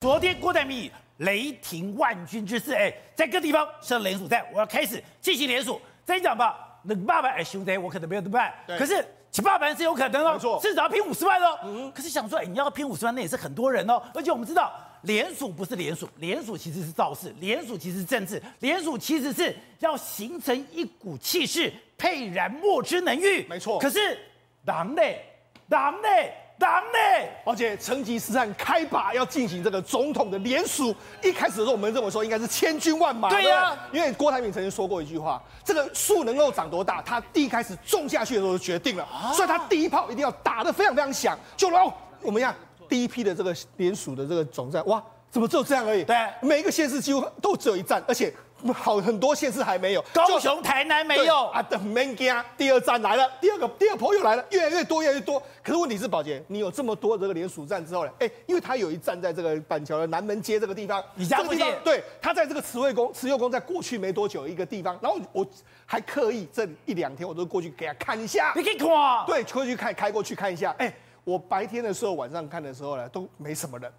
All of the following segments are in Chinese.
昨天郭台铭雷霆万钧之势，哎，在各地方设联署站，我要开始进行联署。再讲吧，冷爸爸哎兄弟，我可能没有对不对？可是七八万是有可能哦，至少要拼五十万哦。嗯、可是想说，哎，你要拼五十万，那也是很多人哦。而且我们知道，联署不是联署，联署其实是造势，联署其实是政治，联署其实是要形成一股气势，沛然莫之能御。没错。可是党内，党内。党内，而且成吉思汗开拔要进行这个总统的联署，一开始的时候我们认为说应该是千军万马，对呀、啊，因为郭台铭曾经说过一句话，这个树能够长多大，他第一开始种下去的时候就决定了，啊、所以他第一炮一定要打得非常非常响，就然后我们看第一批的这个联署的这个总站，哇，怎么只有这样而已？对，每一个县市几乎都只有一站，而且。好，很多县市还没有，高雄、台南没有啊。等明天第二站来了，第二个第二波又来了，越来越多，越来越多。可是问题是，宝杰，你有这么多这个连署站之后呢？哎，因为他有一站在这个板桥的南门街这个地方，你家附近？对，他在这个慈惠宫、慈幼宫，在过去没多久一个地方。然后我还刻意这一两天，我都过去给他看一下。你可以看？对，过去看，开过去看一下。哎，我白天的时候、晚上看的时候呢，都没什么人。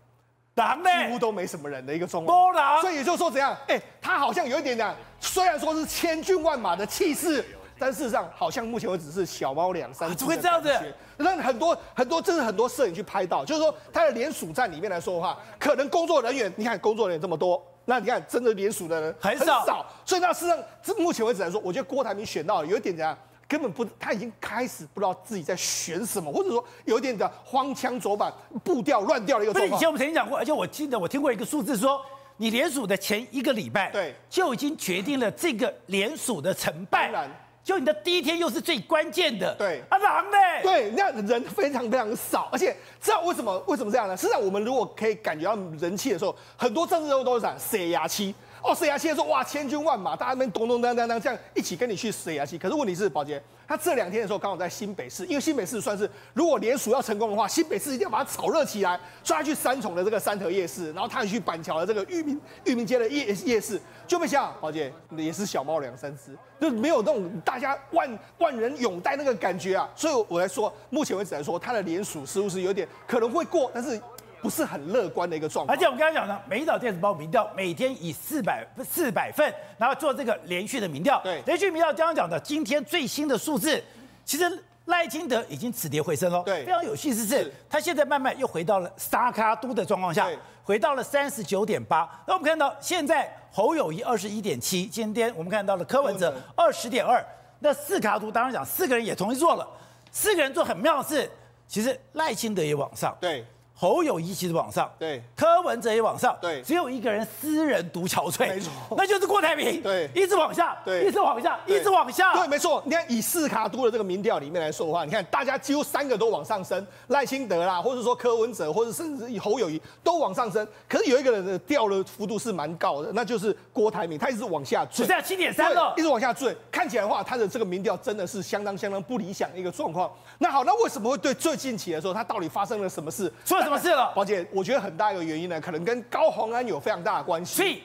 几乎都没什么人的一个状况，所以也就是说怎样？哎，他好像有一点点，虽然说是千军万马的气势，但事实上好像目前为止是小猫两三只。怎么会这样子？那很多很多，真是很多摄影去拍到，就是说他的联署站里面来说的话，可能工作人员，你看工作人员这么多，那你看真的联署的人很少，所以那事实上，这目前为止来说，我觉得郭台铭选到有一点怎样？根本不，他已经开始不知道自己在选什么，或者说有一点的荒腔走板、步调乱掉的一个状况。以前我们曾经讲过，而且我记得我听过一个数字说，你联署的前一个礼拜，对，就已经决定了这个联署的成败。当然，就你的第一天又是最关键的。对，啊，狼呢？对，那人非常非常少，而且知道为什么？为什么这样呢？实际上，我们如果可以感觉到人气的时候，很多政治人物都是讲塞牙期。哦，塞牙期的时候，哇，千军万马，大家那边咚咚当当当这样一起跟你去塞牙期。可是问题是，宝杰。他这两天的时候刚好在新北市，因为新北市算是如果联署要成功的话，新北市一定要把它炒热起来。所以他去三重的这个三和夜市，然后他也去板桥的这个裕民裕民街的夜夜市，就没想到，宝杰也是小猫两三只，就没有那种大家万万人拥戴那个感觉啊。所以我来说，目前为止来说，他的联署似乎是有点可能会过，但是。不是很乐观的一个状况，而且我们刚才讲的，美丽岛电子报民调每天以四百四百份，然后做这个连续的民调。对，连续民调刚刚讲的，今天最新的数字，其实赖清德已经止跌回升了。对，非常有趣的是，是他现在慢慢又回到了沙卡都的状况下，回到了三十九点八。那我们看到现在侯友谊二十一点七，今天我们看到了柯文哲二十点二。那四脚督当然讲四个人也同时做了，四个人做很妙的事，其实赖清德也往上。对。侯友谊其实往上，对，柯文哲也往上，对，只有一个人私人独憔悴，没错，那就是郭台铭，对，一直往下，对，一直往下，一直往下，对，没错。你看以四卡都的这个民调里面来说的话，你看大家几乎三个都往上升，赖清德啦，或者说柯文哲，或者甚至以侯友谊都往上升。可是有一个人的掉的幅度是蛮高的，那就是郭台铭，他一直往下坠，只剩下七点三了，一直往下坠。看起来的话，他的这个民调真的是相当相当不理想的一个状况。那好，那为什么会对最近期来说，他到底发生了什么事？出了什么事了？宝姐。我觉得很大一个原因呢，可能跟高洪安有非常大的关系。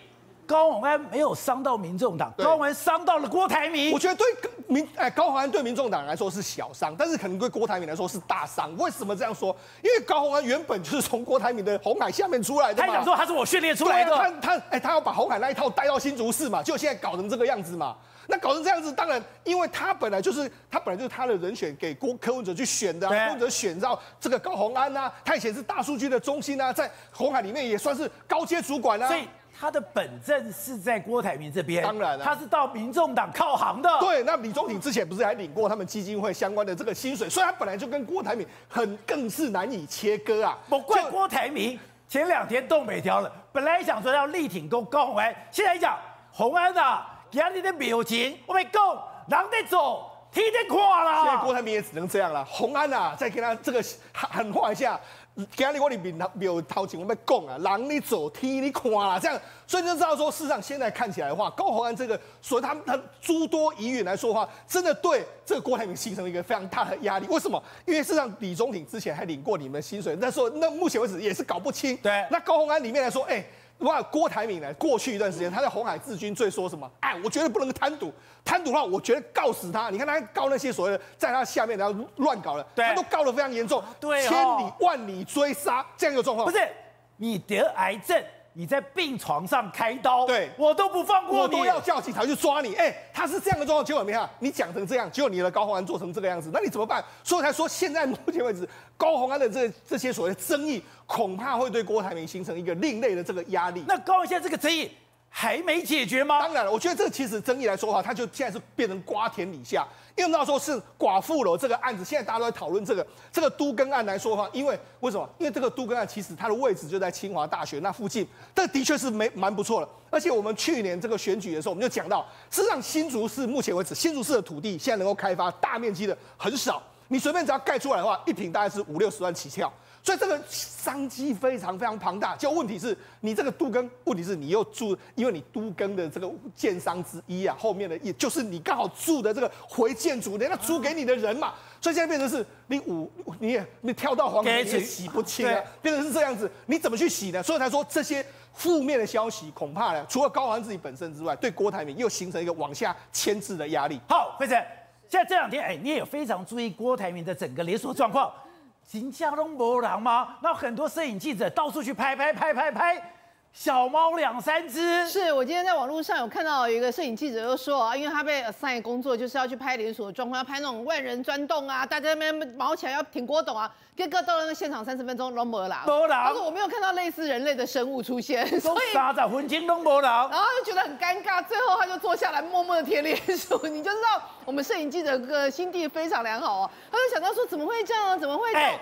高虹安没有伤到民众党，高虹安伤到了郭台铭。我觉得对民哎高虹安对民众党来说是小伤，但是可能对郭台铭来说是大伤。为什么这样说？因为高虹安原本就是从郭台铭的红海下面出来的。他讲说他是我训练出来的。他他哎他要把红海那一套带到新竹市嘛，就现在搞成这个样子嘛。那搞成这样子，当然，因为他本来就是他本来就是他的人选，给郭柯文哲去选的，啊，柯文哲选到这个高虹安呐，他以前是大数据的中心啊，在红海里面也算是高阶主管啊。所以他的本阵是在郭台铭这边，当然了，他是到民众党靠行的。对，那李宗廷之前不是还领过他们基金会相关的这个薪水，所以他本来就跟郭台铭很更是难以切割啊。不怪郭台铭前两天动北调了，本来想说要力挺高高虹安，现在一讲虹安啊。家里的表情，我没讲，人在走，天天垮啦。现在郭台铭也只能这样了。洪安啊，再跟他这个喊话一下，家里我哋面没有掏钱，我没讲啊，人你走，天你看啦，这样，所以就知道说，事实上现在看起来的话，高鸿安这个，所以他他诸多疑云来说的话，真的对这个郭台铭形成了一个非常大的压力。为什么？因为事实上李宗廷之前还领过你们薪水，那时候那目前为止也是搞不清。对，那高鸿安里面来说，哎、欸。哇，郭台铭呢？过去一段时间，他在红海治军最说什么？哎，我绝对不能贪赌，贪赌的话，我觉得告死他。你看他告那些所谓的在他下面然后乱搞的，对他都告得非常严重，对、哦，千里万里追杀这样一个状况。不是，你得癌症。你在病床上开刀，对我都不放过你，我都要叫警察去抓你。哎，他是这样的状况，结果没看你讲成这样，结果你的高宏安做成这个样子，那你怎么办？所以才说，现在目前为止，高宏安的这这些所谓的争议，恐怕会对郭台铭形成一个另类的这个压力。那高虹安这个争议还没解决吗？当然了，我觉得这个其实争议来说的话，它就现在是变成瓜田李下。因为那时候是寡妇楼这个案子，现在大家都在讨论这个这个都更案来说的话，因为为什么？因为这个都更案其实它的位置就在清华大学那附近，这的确是没蛮不错的。而且我们去年这个选举的时候，我们就讲到，事实上新竹市目前为止，新竹市的土地现在能够开发大面积的很少，你随便只要盖出来的话，一坪大概是五六十万起跳。所以这个商机非常非常庞大，就问题是你这个都更，问题是你又住，因为你都更的这个建商之一啊，后面的也就是你刚好住的这个回建筑，人家租给你的人嘛，所以现在变成是你五你也你跳到黄河你也洗不清啊，变成是这样子，你怎么去洗呢？所以才说这些负面的消息，恐怕呢，除了高虹安自己本身之外，对郭台铭又形成一个往下牵制的压力。好，辉诚，现在这两天哎，你也有非常注意郭台铭的整个连锁状况。新加坡没人吗？那很多摄影记者到处去拍拍拍拍拍，小猫两三只。是我今天在网络上有看到有一个摄影记者就说啊，因为他被 assign 工作就是要去拍连锁的状况，要拍那种万人钻洞啊，大家那边毛起来要挺郭董啊。哥哥到了那个现场三十分钟都没人，没人。他说我没有看到类似人类的生物出现，所以三十分钟都没了。然后就觉得很尴尬，最后他就坐下来默默的贴脸书。你就知道我们摄影记者个心地非常良好哦。他就想到说怎么会这样？怎么会这样？欸、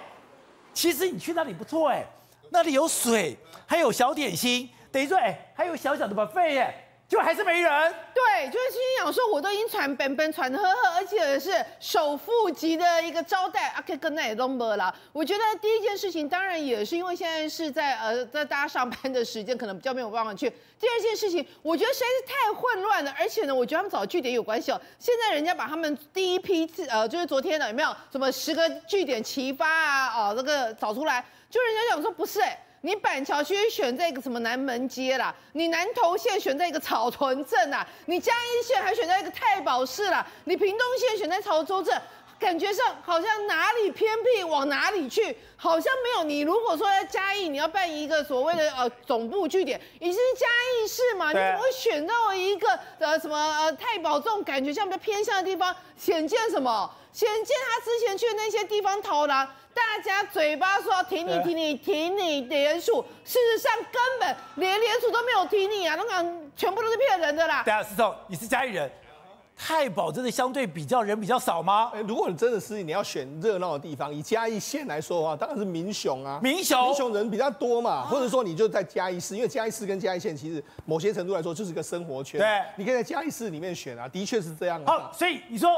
其实你去那里不错哎，那里有水，还有小点心，等于说哎、欸，还有小小的 buffet 耶。就还是没人，对，就是心想说，我都已经传本本传呵呵，而且是首富级的一个招待，啊，可以跟那也都没了。我觉得第一件事情，当然也是因为现在是在呃在大家上班的时间，可能比较没有办法去。第二件事情，我觉得实在是太混乱了，而且呢，我觉得他们找据点有关系哦。现在人家把他们第一批次呃，就是昨天的有没有什么十个据点齐发啊？哦，那个找出来，就人家讲说不是哎。你板桥区选在一个什么南门街啦？你南投县选在一个草屯镇啦？你嘉义县还选在一个太保市啦？你屏东县选在潮州镇，感觉上好像哪里偏僻往哪里去，好像没有。你如果说在嘉义，你要办一个所谓的呃总部据点，已经是嘉义市嘛？你怎么会选到一个呃什么呃太保这种感觉像比较偏向的地方？显见什么？显见他之前去的那些地方逃难。大家嘴巴说要挺你挺你挺你连署，事实上根本连连署都没有挺你啊！那个全部都是骗人的啦。对啊，思聪，你是嘉义人，太保真的相对比较人比较少吗？欸、如果你真的是你要选热闹的地方，以嘉义县来说的话，当然是民雄啊。民雄，民雄人比较多嘛，或者说你就在嘉义市，因为嘉义市跟嘉义县其实某些程度来说就是个生活圈。对，你可以在嘉义市里面选啊，的确是这样。好，所以你说。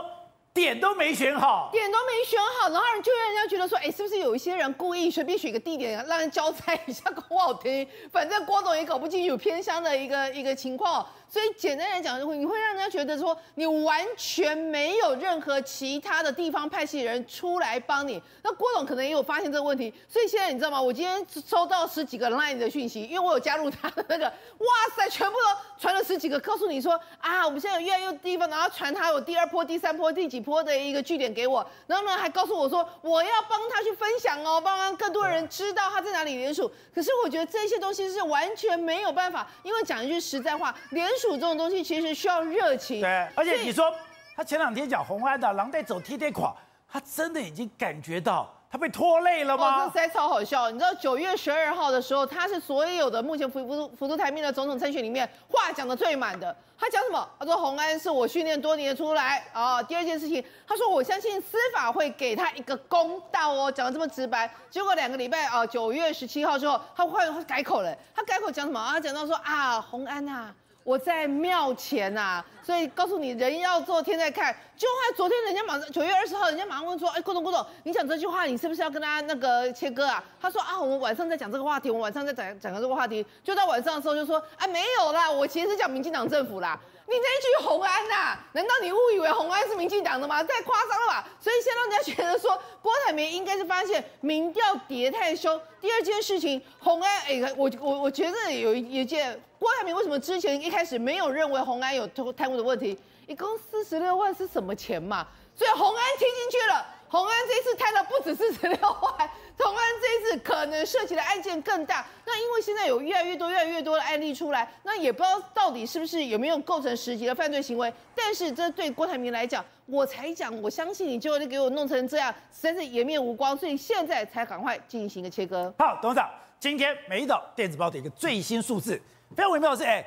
点都没选好，点都没选好，然后就让人家觉得说，哎，是不是有一些人故意随便选个地点，让人交差一下，不好听。反正郭总也搞不清楚偏乡的一个一个情况。所以简单来讲，你会让人家觉得说，你完全没有任何其他的地方派系人出来帮你。那郭董可能也有发现这个问题，所以现在你知道吗？我今天收到十几个 Line 的讯息，因为我有加入他的那个，哇塞，全部都传了十几个，告诉你说啊，我们现在有越来越多地方，然后传他有第二波、第三波、第几波的一个据点给我，然后呢还告诉我说，我要帮他去分享哦，帮更多人知道他在哪里联署。可是我觉得这些东西是完全没有办法，因为讲一句实在话，连。连署这种东西其实需要热情，对，而且你说他前两天讲红安的狼带走贴贴垮，他真的已经感觉到他被拖累了吗？哦，这实在超好笑。你知道九月十二号的时候，他是所有的目前辅辅辅助台面的总统参选里面话讲的最满的。他讲什么？他说洪安是我训练多年出来啊。第二件事情，他说我相信司法会给他一个公道哦，讲的这么直白。结果两个礼拜啊，九月十七号之后，他换改口了。他改口讲什么？啊讲到说啊，洪安啊。我在庙前呐、啊，所以告诉你，人要做天在看。就话昨天人家马上九月二十号，人家马上问说，哎，郭董郭董，你讲这句话，你是不是要跟他那个切割啊？他说啊，我们晚上再讲这个话题，我们晚上再讲讲这个话题。就到晚上的时候就说，啊，没有啦，我其实是讲民进党政府啦。你这一句红安呐、难道你误以为红安是民进党的吗？太夸张了吧！所以先让人家觉得说，郭台铭应该是发现民调跌太凶。第二件事情，红安，哎、我我我觉得有一一件，郭台铭为什么之前一开始没有认为红安有贪污的问题？一共四十六万是什么钱嘛？所以红安听进去了，鸿安这一次贪的不止四十六万，鸿安这一次可能涉及的案件更大。那因为现在有越来越多、越来越多的案例出来，那也不知道到底是不是有没有构成实际的犯罪行为。但是这对郭台铭来讲，我才讲，我相信你就会给我弄成这样，实在是颜面无光。所以现在才赶快进行一个切割。好，董事长，今天美丽岛电子报的一个最新数字，非常微妙的是，哎。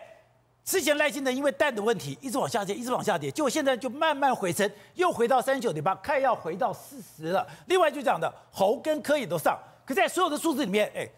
之前赖清德因为蛋的问题一直往下跌，一直往下跌，结果现在就慢慢回升，又回到三十九点八，看要回到四十了。另外就讲的侯跟柯也都上，可在所有的数字里面，哎，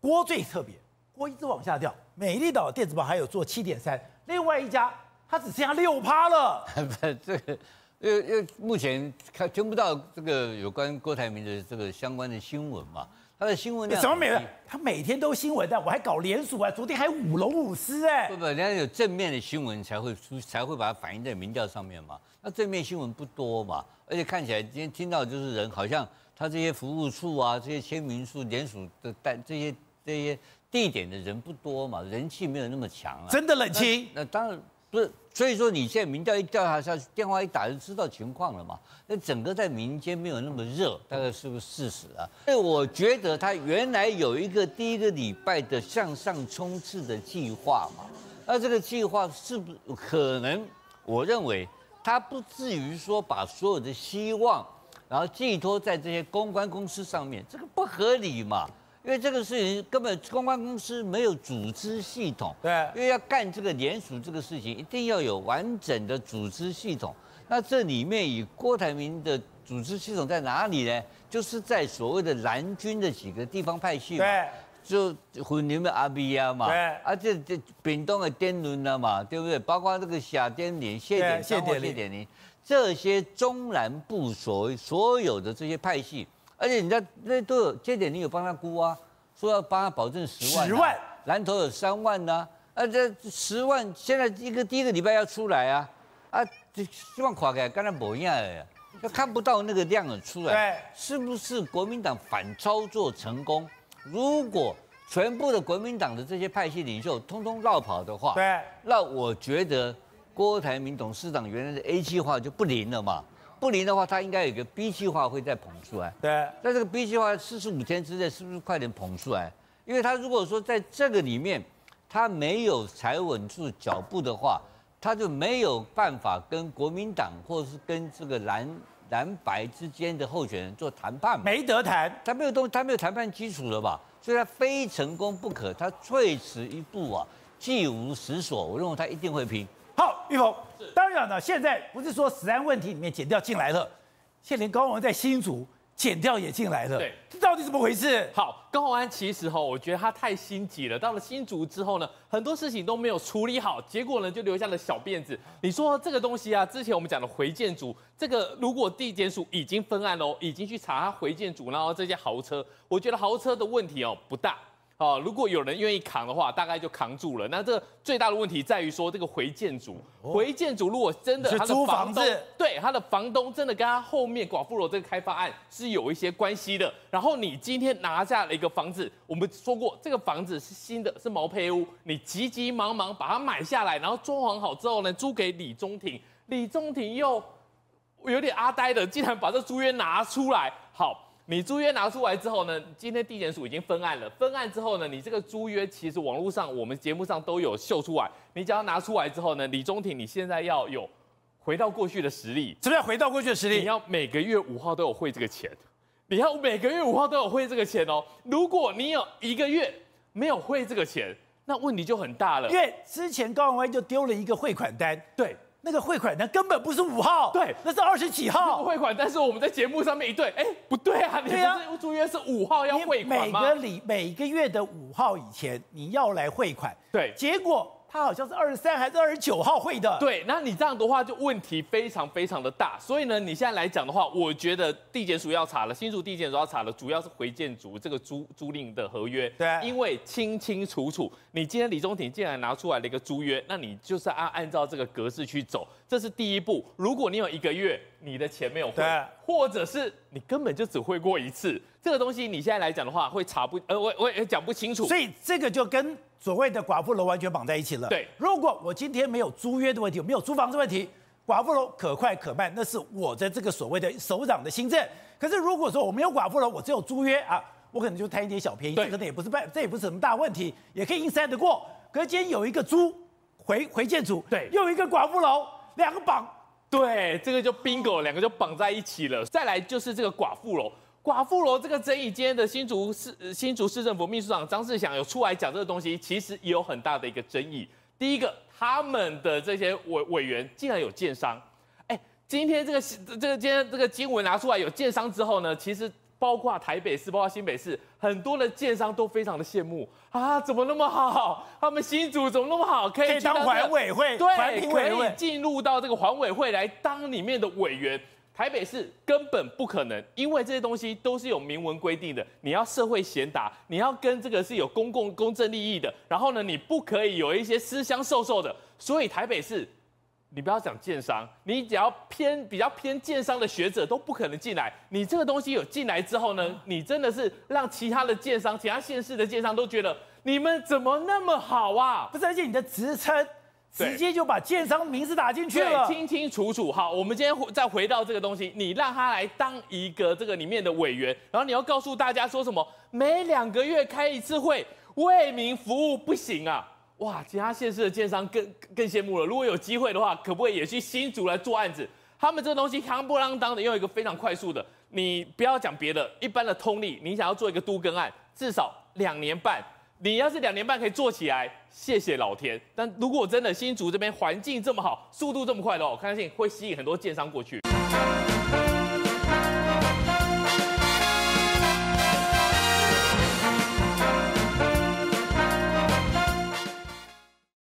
郭最特别，郭一直往下掉。美丽岛电子报还有做七点三，另外一家它只剩下六趴了。这个，因为因为目前看听不到这个有关郭台铭的这个相关的新闻嘛。他的新闻量怎么没了？他每天都新闻的，我还搞联署啊，昨天还舞龙舞狮哎。不不，人家有正面的新闻才会出，才会把它反映在民调上面嘛。那正面新闻不多嘛，而且看起来今天听到就是人好像他这些服务处啊，这些签名处、联署的但这些这些地点的人不多嘛，人气没有那么强啊。真的冷清？那当然。不是，所以说你现在民调一调查下去，电话一打就知道情况了嘛。那整个在民间没有那么热，大概是不是事实啊？所以我觉得他原来有一个第一个礼拜的向上冲刺的计划嘛。那这个计划是不是可能？我认为他不至于说把所有的希望，然后寄托在这些公关公司上面，这个不合理嘛。因为这个事情根本公关公司没有组织系统，对，因为要干这个联署这个事情，一定要有完整的组织系统。那这里面以郭台铭的组织系统在哪里呢？就是在所谓的蓝军的几个地方派系嘛，对，就云林的阿比亚嘛，对，啊这这屏东的电仑了嘛，对不对？包括这个夏滇林、谢点谢点谢点林这些中南部所所有的这些派系。而且人家那都有这点，你有帮他估啊，说要帮他保证十万，啊，十万，蓝头有三万呢，啊，啊这十万现在一个第一个礼拜要出来啊，啊，希望垮开，刚才不一样的，就看不到那个量的出来，对，是不是国民党反操作成功？如果全部的国民党的这些派系领袖通通绕跑的话，对，那我觉得郭台铭董事长原来的 A 计划就不灵了嘛。不灵的话，他应该有个 B 计划会再捧出来。对，那这个 B 计划四十五天之内是不是快点捧出来？因为他如果说在这个里面他没有踩稳住脚步的话，他就没有办法跟国民党或者是跟这个蓝蓝白之间的候选人做谈判嘛。没得谈，他没有东，他没有谈判基础了吧？所以他非成功不可，他退迟一步啊，既无实所。我认为他一定会拼。好，玉峰。当然了，现在不是说食安问题里面减掉进来了，现在连高虹安在新竹减掉也进来了，对，这到底怎么回事？好，高宏安其实哈，我觉得他太心急了。到了新竹之后呢，很多事情都没有处理好，结果呢就留下了小辫子。你说这个东西啊，之前我们讲的回建组，这个如果地检署已经分案喽，已经去查他回建组，然后这些豪车，我觉得豪车的问题哦不大。哦，如果有人愿意扛的话，大概就扛住了。那这最大的问题在于说，这个回建组，回建组如果真的他的租房子，对他的房东真的跟他后面寡妇楼这个开发案是有一些关系的。然后你今天拿下了一个房子，我们说过这个房子是新的，是毛坯屋，你急急忙忙把它买下来，然后装潢好之后呢，租给李中庭，李中庭又有点阿呆的，竟然把这租约拿出来，好。你租约拿出来之后呢，今天地检署已经分案了。分案之后呢，你这个租约其实网络上我们节目上都有秀出来。你只要拿出来之后呢，李中庭你现在要有回到过去的实力。怎么样回到过去的实力？你要每个月五号都有汇这个钱，你要每个月五号都有汇这个钱哦。如果你有一个月没有汇这个钱，那问题就很大了。因为之前高永威就丢了一个汇款单，对。那个汇款单根本不是五号，对，那是二十几号汇款。但是我们在节目上面一对，哎，不对啊，你不是租约是五号要汇款吗？每个礼每个月的五号以前你要来汇款，对，结果。他好像是二十三还是二十九号汇的？对，那你这样的话就问题非常非常的大。所以呢，你现在来讲的话，我觉得地检署要查了，新竹地检署要查了，主要是回建组这个租租赁的合约。对，因为清清楚楚，你今天李宗廷竟然拿出来了一个租约，那你就是按按照这个格式去走，这是第一步。如果你有一个月你的钱没有汇，或者是你根本就只汇过一次，这个东西你现在来讲的话会查不，呃，我我也讲不清楚。所以这个就跟。所谓的寡妇楼完全绑在一起了。对，如果我今天没有租约的问题，没有租房子问题，寡妇楼可快可慢，那是我的这个所谓的首长的新政。可是如果说我没有寡妇楼，我只有租约啊，我可能就贪一点小便宜，这可能也不是办，这也不是什么大问题，也可以硬塞得过。可是今天有一个租回回建筑，对，又有一个寡妇楼，两个绑，对，这个就 bingo，两个就绑在一起了。再来就是这个寡妇楼。寡妇楼这个争议，今天的新竹市新竹市政府秘书长张世祥有出来讲这个东西，其实也有很大的一个争议。第一个，他们的这些委委员竟然有建商，哎，今天这个这个今天这个经文拿出来有建商之后呢，其实包括台北市，包括新北市，很多的建商都非常的羡慕啊，怎么那么好？他们新竹怎么那么好，可以、这个、当环委会，对，可以进入到这个环委会来当里面的委员。台北市根本不可能，因为这些东西都是有明文规定的。你要社会贤达，你要跟这个是有公共公正利益的。然后呢，你不可以有一些私相授受的。所以台北市，你不要讲建商，你只要偏比较偏建商的学者都不可能进来。你这个东西有进来之后呢，你真的是让其他的建商、其他县市的建商都觉得你们怎么那么好啊？不是，而且你的职称。直接就把建商名字打进去了，清清楚楚。好，我们今天再回到这个东西，你让他来当一个这个里面的委员，然后你要告诉大家说什么？每两个月开一次会，为民服务不行啊！哇，其他县市的建商更更羡慕了。如果有机会的话，可不可以也去新竹来做案子？他们这个东西夯不啷当的，用一个非常快速的，你不要讲别的，一般的通力，你想要做一个都更案，至少两年半。你要是两年半可以做起来，谢谢老天。但如果真的新竹这边环境这么好，速度这么快的话，我相信会吸引很多建商过去。